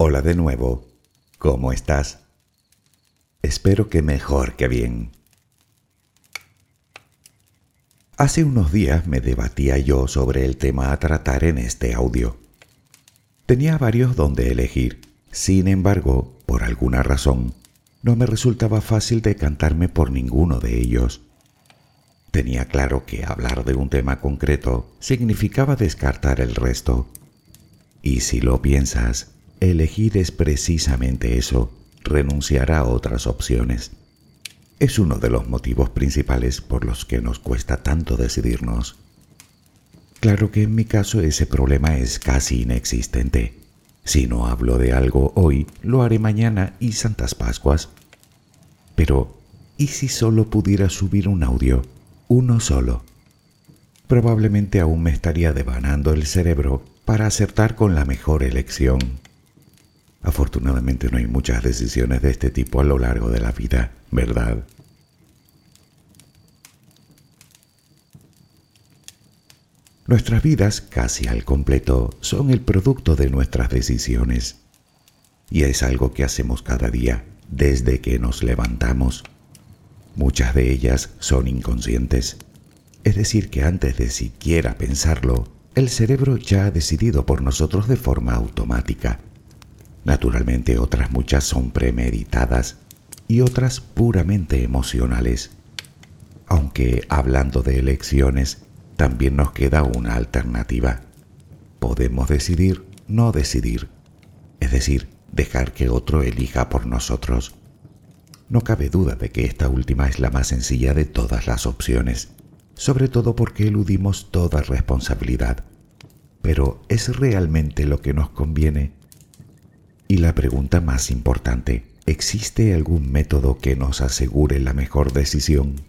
Hola de nuevo. ¿Cómo estás? Espero que mejor que bien. Hace unos días me debatía yo sobre el tema a tratar en este audio. Tenía varios donde elegir, sin embargo, por alguna razón, no me resultaba fácil decantarme por ninguno de ellos. Tenía claro que hablar de un tema concreto significaba descartar el resto. Y si lo piensas, elegir es precisamente eso, renunciar a otras opciones es uno de los motivos principales por los que nos cuesta tanto decidirnos. Claro que en mi caso ese problema es casi inexistente. Si no hablo de algo hoy, lo haré mañana y Santas Pascuas. Pero, ¿y si solo pudiera subir un audio? Uno solo. Probablemente aún me estaría devanando el cerebro para acertar con la mejor elección. Afortunadamente no hay muchas decisiones de este tipo a lo largo de la vida, ¿verdad? Nuestras vidas, casi al completo, son el producto de nuestras decisiones. Y es algo que hacemos cada día, desde que nos levantamos. Muchas de ellas son inconscientes. Es decir, que antes de siquiera pensarlo, el cerebro ya ha decidido por nosotros de forma automática. Naturalmente otras muchas son premeditadas y otras puramente emocionales. Aunque hablando de elecciones, también nos queda una alternativa. Podemos decidir no decidir, es decir, dejar que otro elija por nosotros. No cabe duda de que esta última es la más sencilla de todas las opciones, sobre todo porque eludimos toda responsabilidad. Pero ¿es realmente lo que nos conviene? Y la pregunta más importante, ¿existe algún método que nos asegure la mejor decisión?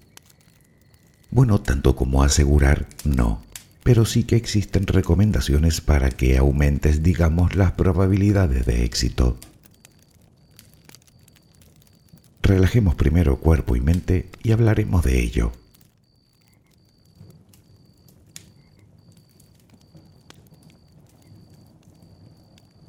Bueno, tanto como asegurar, no, pero sí que existen recomendaciones para que aumentes, digamos, las probabilidades de éxito. Relajemos primero cuerpo y mente y hablaremos de ello.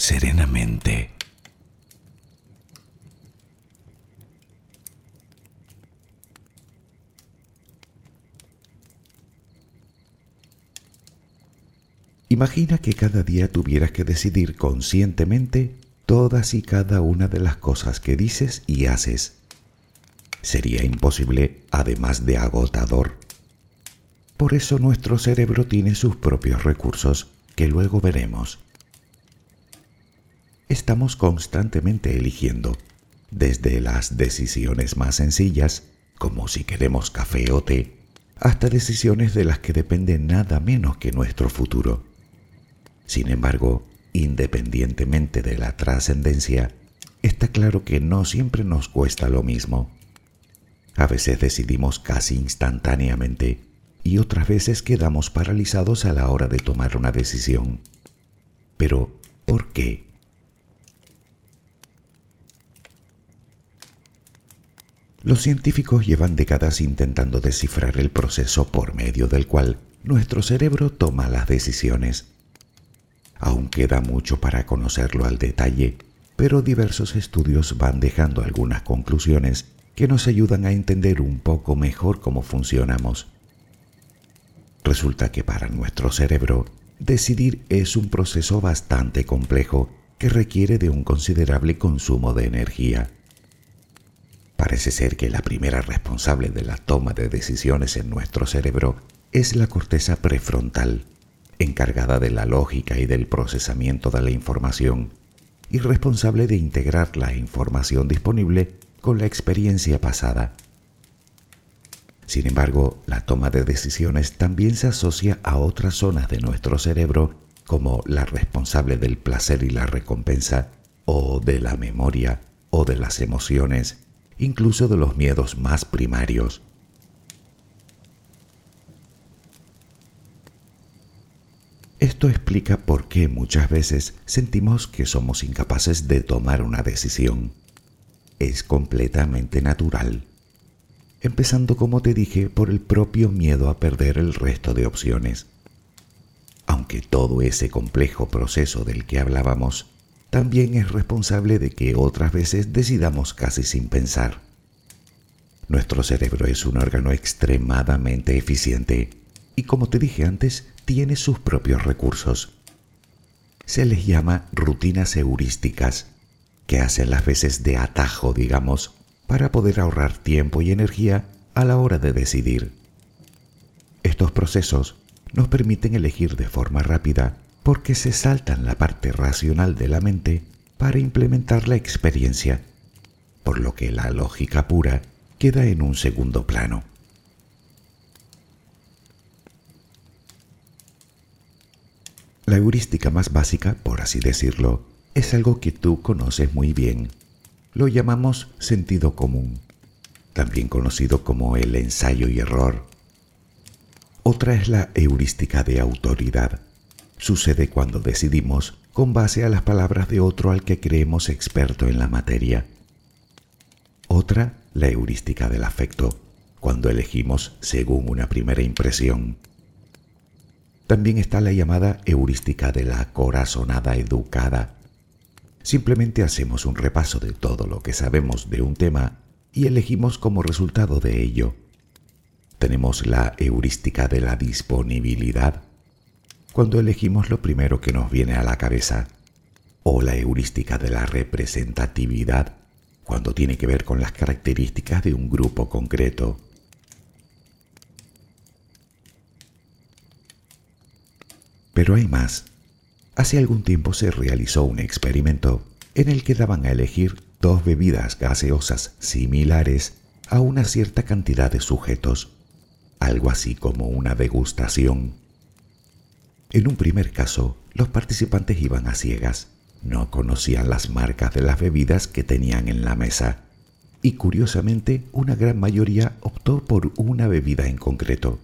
serenamente. Imagina que cada día tuvieras que decidir conscientemente todas y cada una de las cosas que dices y haces. Sería imposible, además de agotador. Por eso nuestro cerebro tiene sus propios recursos, que luego veremos estamos constantemente eligiendo, desde las decisiones más sencillas, como si queremos café o té, hasta decisiones de las que depende nada menos que nuestro futuro. Sin embargo, independientemente de la trascendencia, está claro que no siempre nos cuesta lo mismo. A veces decidimos casi instantáneamente y otras veces quedamos paralizados a la hora de tomar una decisión. Pero, ¿por qué? Los científicos llevan décadas intentando descifrar el proceso por medio del cual nuestro cerebro toma las decisiones. Aún queda mucho para conocerlo al detalle, pero diversos estudios van dejando algunas conclusiones que nos ayudan a entender un poco mejor cómo funcionamos. Resulta que para nuestro cerebro, decidir es un proceso bastante complejo que requiere de un considerable consumo de energía. Parece ser que la primera responsable de la toma de decisiones en nuestro cerebro es la corteza prefrontal, encargada de la lógica y del procesamiento de la información, y responsable de integrar la información disponible con la experiencia pasada. Sin embargo, la toma de decisiones también se asocia a otras zonas de nuestro cerebro como la responsable del placer y la recompensa, o de la memoria, o de las emociones, incluso de los miedos más primarios. Esto explica por qué muchas veces sentimos que somos incapaces de tomar una decisión. Es completamente natural. Empezando, como te dije, por el propio miedo a perder el resto de opciones. Aunque todo ese complejo proceso del que hablábamos también es responsable de que otras veces decidamos casi sin pensar. Nuestro cerebro es un órgano extremadamente eficiente y como te dije antes, tiene sus propios recursos. Se les llama rutinas heurísticas, que hacen las veces de atajo, digamos, para poder ahorrar tiempo y energía a la hora de decidir. Estos procesos nos permiten elegir de forma rápida porque se saltan la parte racional de la mente para implementar la experiencia, por lo que la lógica pura queda en un segundo plano. La heurística más básica, por así decirlo, es algo que tú conoces muy bien. Lo llamamos sentido común, también conocido como el ensayo y error. Otra es la heurística de autoridad. Sucede cuando decidimos con base a las palabras de otro al que creemos experto en la materia. Otra, la heurística del afecto, cuando elegimos según una primera impresión. También está la llamada heurística de la corazonada educada. Simplemente hacemos un repaso de todo lo que sabemos de un tema y elegimos como resultado de ello. Tenemos la heurística de la disponibilidad, cuando elegimos lo primero que nos viene a la cabeza, o la heurística de la representatividad, cuando tiene que ver con las características de un grupo concreto. Pero hay más. Hace algún tiempo se realizó un experimento en el que daban a elegir dos bebidas gaseosas similares a una cierta cantidad de sujetos, algo así como una degustación. En un primer caso, los participantes iban a ciegas, no conocían las marcas de las bebidas que tenían en la mesa, y curiosamente una gran mayoría optó por una bebida en concreto.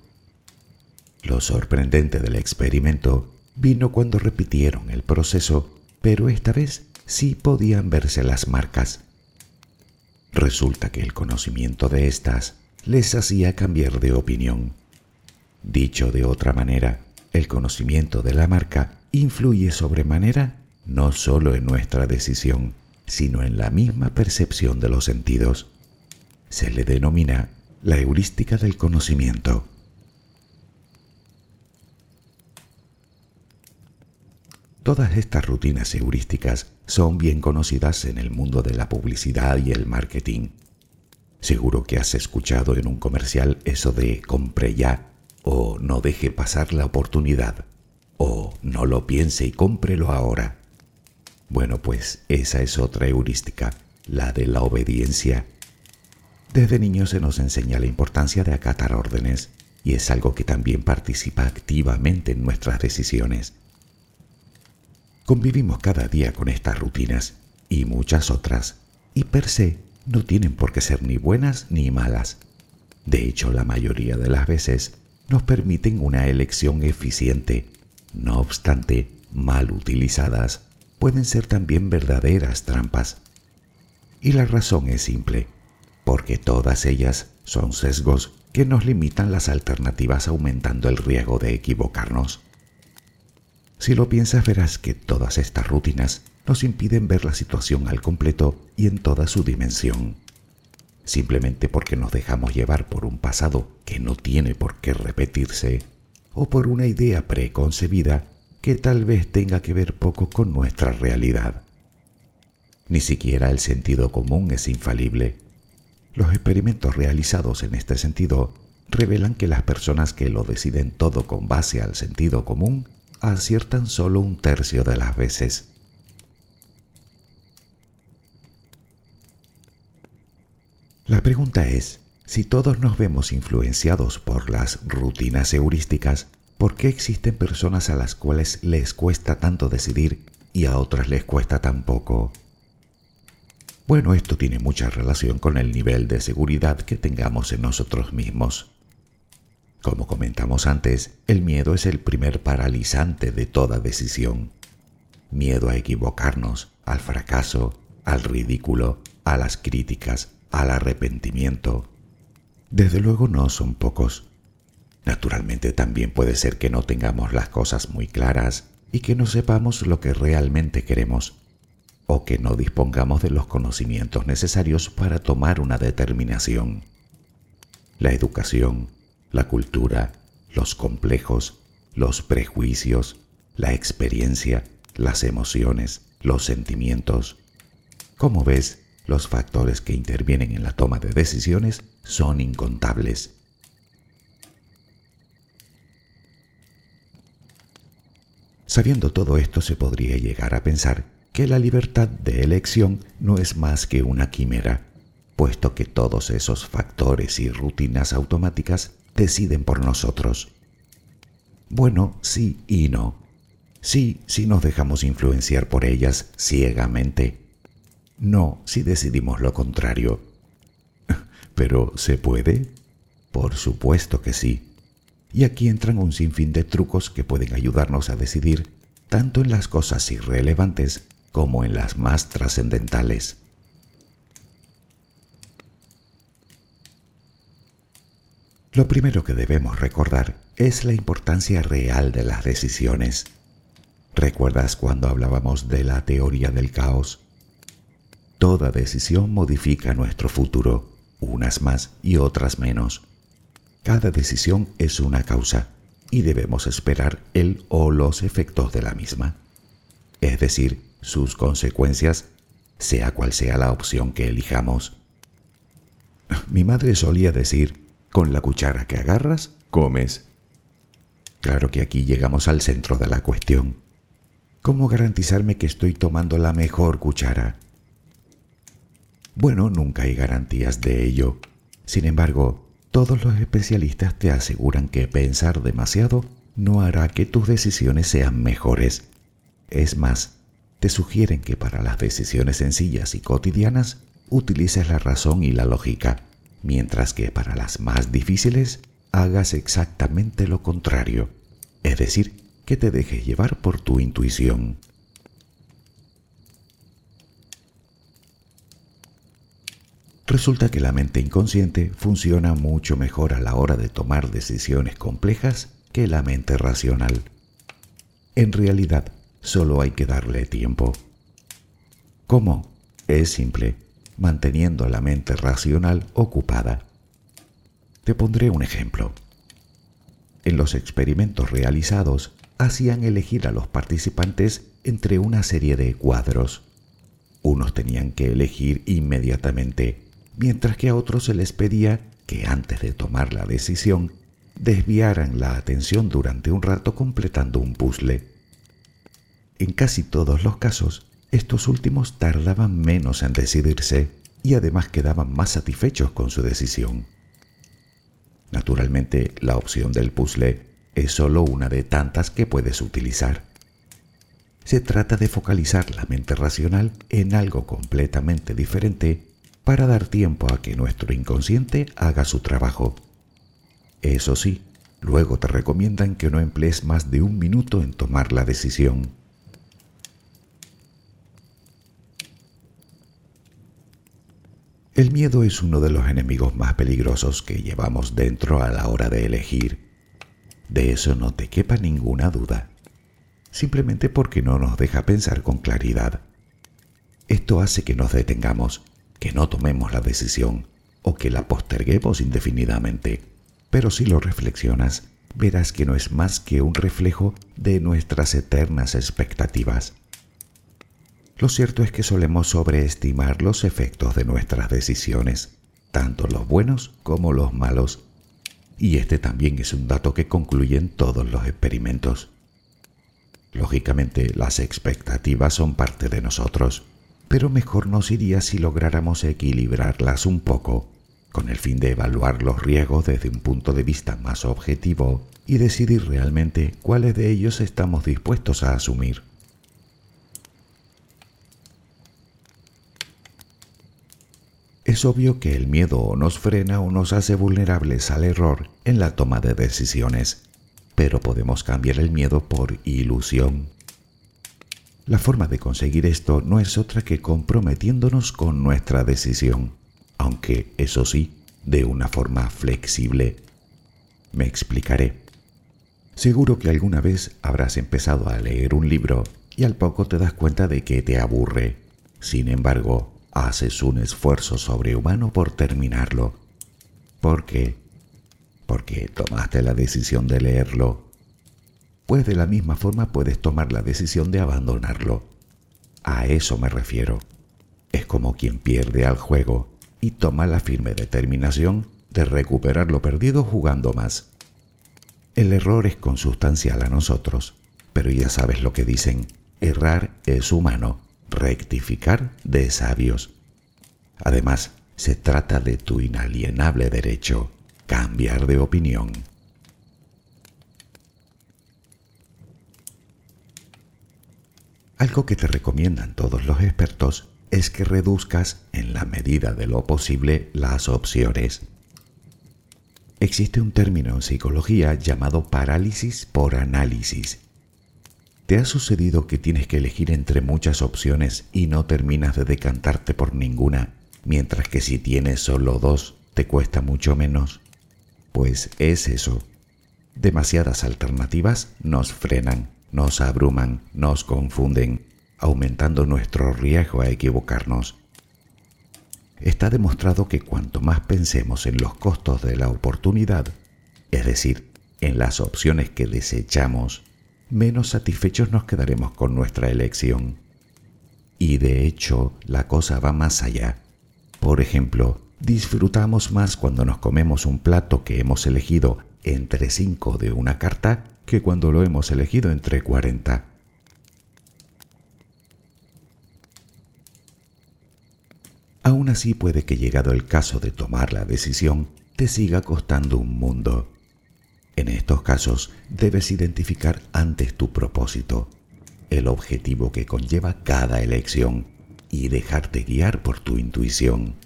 Lo sorprendente del experimento vino cuando repitieron el proceso, pero esta vez sí podían verse las marcas. Resulta que el conocimiento de estas les hacía cambiar de opinión. Dicho de otra manera, el conocimiento de la marca influye sobremanera no solo en nuestra decisión, sino en la misma percepción de los sentidos. Se le denomina la heurística del conocimiento. Todas estas rutinas heurísticas son bien conocidas en el mundo de la publicidad y el marketing. Seguro que has escuchado en un comercial eso de compre ya o no deje pasar la oportunidad o no lo piense y cómprelo ahora. Bueno, pues esa es otra heurística, la de la obediencia. Desde niños se nos enseña la importancia de acatar órdenes y es algo que también participa activamente en nuestras decisiones. Convivimos cada día con estas rutinas y muchas otras, y per se no tienen por qué ser ni buenas ni malas. De hecho, la mayoría de las veces nos permiten una elección eficiente. No obstante, mal utilizadas, pueden ser también verdaderas trampas. Y la razón es simple, porque todas ellas son sesgos que nos limitan las alternativas aumentando el riesgo de equivocarnos. Si lo piensas verás que todas estas rutinas nos impiden ver la situación al completo y en toda su dimensión. Simplemente porque nos dejamos llevar por un pasado que no tiene por qué repetirse o por una idea preconcebida que tal vez tenga que ver poco con nuestra realidad. Ni siquiera el sentido común es infalible. Los experimentos realizados en este sentido revelan que las personas que lo deciden todo con base al sentido común aciertan solo un tercio de las veces. La pregunta es, si todos nos vemos influenciados por las rutinas heurísticas, ¿por qué existen personas a las cuales les cuesta tanto decidir y a otras les cuesta tan poco? Bueno, esto tiene mucha relación con el nivel de seguridad que tengamos en nosotros mismos. Como comentamos antes, el miedo es el primer paralizante de toda decisión. Miedo a equivocarnos, al fracaso, al ridículo, a las críticas, al arrepentimiento. Desde luego no son pocos. Naturalmente también puede ser que no tengamos las cosas muy claras y que no sepamos lo que realmente queremos, o que no dispongamos de los conocimientos necesarios para tomar una determinación. La educación, la cultura, los complejos, los prejuicios, la experiencia, las emociones, los sentimientos. Como ves, los factores que intervienen en la toma de decisiones son incontables. Sabiendo todo esto se podría llegar a pensar que la libertad de elección no es más que una quimera, puesto que todos esos factores y rutinas automáticas deciden por nosotros. Bueno, sí y no. Sí, si nos dejamos influenciar por ellas ciegamente. No, si decidimos lo contrario. ¿Pero se puede? Por supuesto que sí. Y aquí entran un sinfín de trucos que pueden ayudarnos a decidir tanto en las cosas irrelevantes como en las más trascendentales. Lo primero que debemos recordar es la importancia real de las decisiones. ¿Recuerdas cuando hablábamos de la teoría del caos? Toda decisión modifica nuestro futuro, unas más y otras menos. Cada decisión es una causa y debemos esperar el o los efectos de la misma, es decir, sus consecuencias, sea cual sea la opción que elijamos. Mi madre solía decir, con la cuchara que agarras, comes. Claro que aquí llegamos al centro de la cuestión. ¿Cómo garantizarme que estoy tomando la mejor cuchara? Bueno, nunca hay garantías de ello. Sin embargo, todos los especialistas te aseguran que pensar demasiado no hará que tus decisiones sean mejores. Es más, te sugieren que para las decisiones sencillas y cotidianas utilices la razón y la lógica, mientras que para las más difíciles hagas exactamente lo contrario, es decir, que te dejes llevar por tu intuición. Resulta que la mente inconsciente funciona mucho mejor a la hora de tomar decisiones complejas que la mente racional. En realidad, solo hay que darle tiempo. ¿Cómo? Es simple, manteniendo la mente racional ocupada. Te pondré un ejemplo. En los experimentos realizados, hacían elegir a los participantes entre una serie de cuadros. Unos tenían que elegir inmediatamente mientras que a otros se les pedía que antes de tomar la decisión desviaran la atención durante un rato completando un puzzle. En casi todos los casos, estos últimos tardaban menos en decidirse y además quedaban más satisfechos con su decisión. Naturalmente, la opción del puzzle es solo una de tantas que puedes utilizar. Se trata de focalizar la mente racional en algo completamente diferente para dar tiempo a que nuestro inconsciente haga su trabajo. Eso sí, luego te recomiendan que no emplees más de un minuto en tomar la decisión. El miedo es uno de los enemigos más peligrosos que llevamos dentro a la hora de elegir. De eso no te quepa ninguna duda, simplemente porque no nos deja pensar con claridad. Esto hace que nos detengamos que no tomemos la decisión o que la posterguemos indefinidamente. Pero si lo reflexionas, verás que no es más que un reflejo de nuestras eternas expectativas. Lo cierto es que solemos sobreestimar los efectos de nuestras decisiones, tanto los buenos como los malos, y este también es un dato que concluyen todos los experimentos. Lógicamente, las expectativas son parte de nosotros, pero mejor nos iría si lográramos equilibrarlas un poco, con el fin de evaluar los riesgos desde un punto de vista más objetivo y decidir realmente cuáles de ellos estamos dispuestos a asumir. Es obvio que el miedo nos frena o nos hace vulnerables al error en la toma de decisiones, pero podemos cambiar el miedo por ilusión la forma de conseguir esto no es otra que comprometiéndonos con nuestra decisión, aunque eso sí, de una forma flexible. Me explicaré. Seguro que alguna vez habrás empezado a leer un libro y al poco te das cuenta de que te aburre. Sin embargo, haces un esfuerzo sobrehumano por terminarlo. ¿Por qué? Porque tomaste la decisión de leerlo pues de la misma forma puedes tomar la decisión de abandonarlo. A eso me refiero. Es como quien pierde al juego y toma la firme determinación de recuperar lo perdido jugando más. El error es consustancial a nosotros, pero ya sabes lo que dicen, errar es humano rectificar de sabios. Además, se trata de tu inalienable derecho, cambiar de opinión. Algo que te recomiendan todos los expertos es que reduzcas en la medida de lo posible las opciones. Existe un término en psicología llamado parálisis por análisis. ¿Te ha sucedido que tienes que elegir entre muchas opciones y no terminas de decantarte por ninguna, mientras que si tienes solo dos te cuesta mucho menos? Pues es eso. Demasiadas alternativas nos frenan nos abruman, nos confunden, aumentando nuestro riesgo a equivocarnos. Está demostrado que cuanto más pensemos en los costos de la oportunidad, es decir, en las opciones que desechamos, menos satisfechos nos quedaremos con nuestra elección. Y de hecho, la cosa va más allá. Por ejemplo, disfrutamos más cuando nos comemos un plato que hemos elegido entre cinco de una carta que cuando lo hemos elegido entre 40. Aún así puede que llegado el caso de tomar la decisión, te siga costando un mundo. En estos casos debes identificar antes tu propósito, el objetivo que conlleva cada elección y dejarte guiar por tu intuición.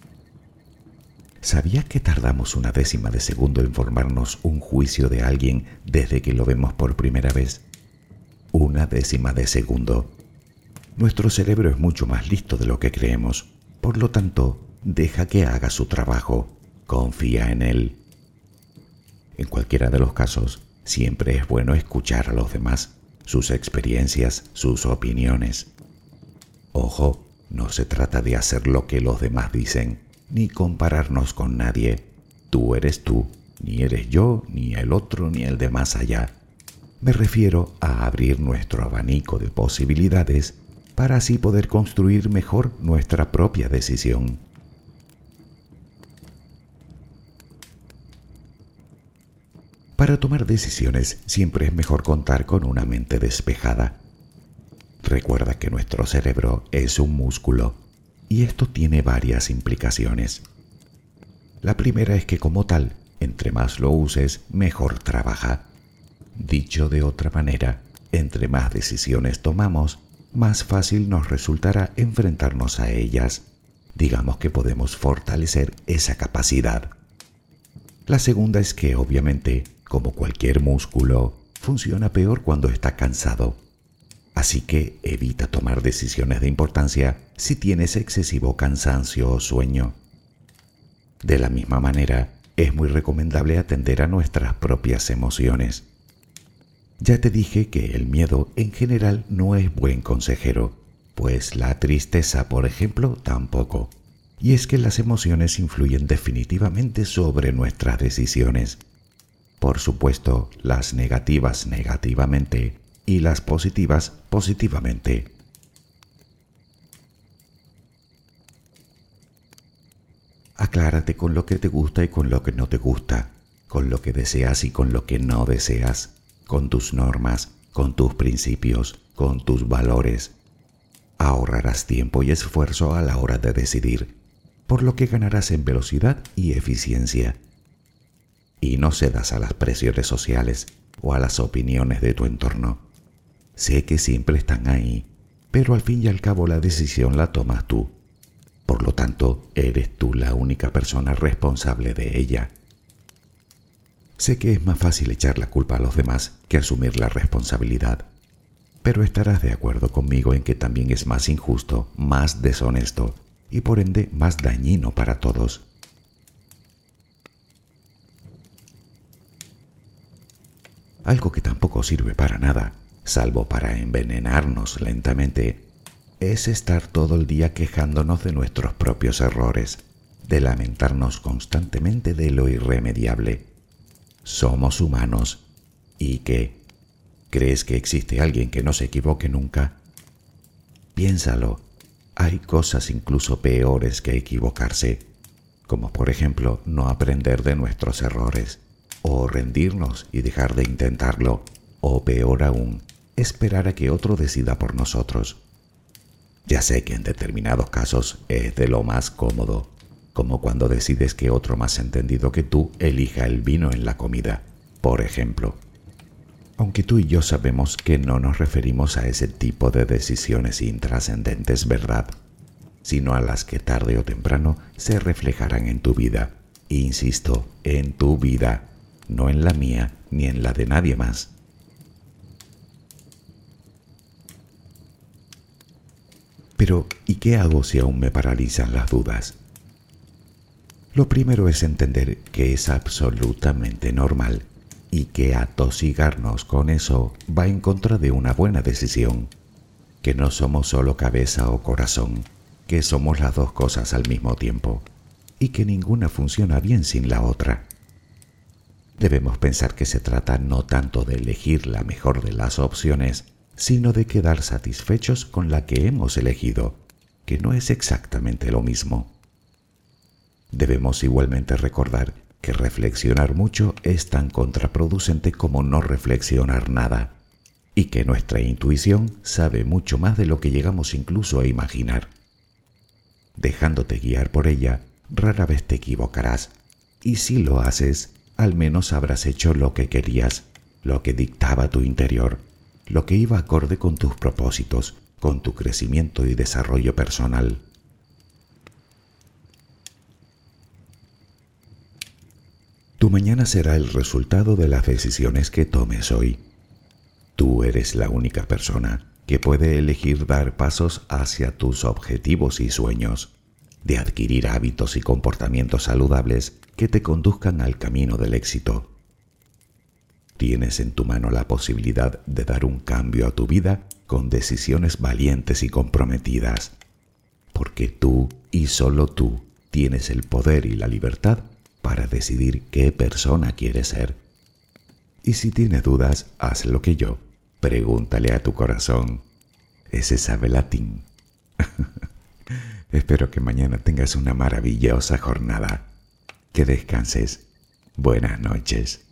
¿Sabías que tardamos una décima de segundo en formarnos un juicio de alguien desde que lo vemos por primera vez? Una décima de segundo. Nuestro cerebro es mucho más listo de lo que creemos. Por lo tanto, deja que haga su trabajo. Confía en él. En cualquiera de los casos, siempre es bueno escuchar a los demás, sus experiencias, sus opiniones. Ojo, no se trata de hacer lo que los demás dicen ni compararnos con nadie. Tú eres tú, ni eres yo, ni el otro, ni el de más allá. Me refiero a abrir nuestro abanico de posibilidades para así poder construir mejor nuestra propia decisión. Para tomar decisiones siempre es mejor contar con una mente despejada. Recuerda que nuestro cerebro es un músculo y esto tiene varias implicaciones. La primera es que como tal, entre más lo uses, mejor trabaja. Dicho de otra manera, entre más decisiones tomamos, más fácil nos resultará enfrentarnos a ellas. Digamos que podemos fortalecer esa capacidad. La segunda es que obviamente, como cualquier músculo, funciona peor cuando está cansado. Así que evita tomar decisiones de importancia si tienes excesivo cansancio o sueño. De la misma manera, es muy recomendable atender a nuestras propias emociones. Ya te dije que el miedo en general no es buen consejero, pues la tristeza, por ejemplo, tampoco. Y es que las emociones influyen definitivamente sobre nuestras decisiones. Por supuesto, las negativas negativamente y las positivas positivamente. Aclárate con lo que te gusta y con lo que no te gusta, con lo que deseas y con lo que no deseas, con tus normas, con tus principios, con tus valores. Ahorrarás tiempo y esfuerzo a la hora de decidir, por lo que ganarás en velocidad y eficiencia. Y no cedas a las presiones sociales o a las opiniones de tu entorno. Sé que siempre están ahí, pero al fin y al cabo la decisión la tomas tú. Por lo tanto, eres tú la única persona responsable de ella. Sé que es más fácil echar la culpa a los demás que asumir la responsabilidad, pero estarás de acuerdo conmigo en que también es más injusto, más deshonesto y por ende más dañino para todos. Algo que tampoco sirve para nada salvo para envenenarnos lentamente, es estar todo el día quejándonos de nuestros propios errores, de lamentarnos constantemente de lo irremediable. Somos humanos. ¿Y qué? ¿Crees que existe alguien que no se equivoque nunca? Piénsalo. Hay cosas incluso peores que equivocarse, como por ejemplo no aprender de nuestros errores, o rendirnos y dejar de intentarlo, o peor aún, esperar a que otro decida por nosotros. Ya sé que en determinados casos es de lo más cómodo, como cuando decides que otro más entendido que tú elija el vino en la comida, por ejemplo. Aunque tú y yo sabemos que no nos referimos a ese tipo de decisiones intrascendentes, ¿verdad? Sino a las que tarde o temprano se reflejarán en tu vida. Insisto, en tu vida, no en la mía ni en la de nadie más. Pero, ¿y qué hago si aún me paralizan las dudas? Lo primero es entender que es absolutamente normal y que atosigarnos con eso va en contra de una buena decisión, que no somos solo cabeza o corazón, que somos las dos cosas al mismo tiempo y que ninguna funciona bien sin la otra. Debemos pensar que se trata no tanto de elegir la mejor de las opciones, sino de quedar satisfechos con la que hemos elegido, que no es exactamente lo mismo. Debemos igualmente recordar que reflexionar mucho es tan contraproducente como no reflexionar nada, y que nuestra intuición sabe mucho más de lo que llegamos incluso a imaginar. Dejándote guiar por ella, rara vez te equivocarás, y si lo haces, al menos habrás hecho lo que querías, lo que dictaba tu interior lo que iba acorde con tus propósitos, con tu crecimiento y desarrollo personal. Tu mañana será el resultado de las decisiones que tomes hoy. Tú eres la única persona que puede elegir dar pasos hacia tus objetivos y sueños, de adquirir hábitos y comportamientos saludables que te conduzcan al camino del éxito. Tienes en tu mano la posibilidad de dar un cambio a tu vida con decisiones valientes y comprometidas, porque tú y solo tú tienes el poder y la libertad para decidir qué persona quieres ser. Y si tienes dudas, haz lo que yo. Pregúntale a tu corazón. Ese sabe latín. Espero que mañana tengas una maravillosa jornada. Que descanses. Buenas noches.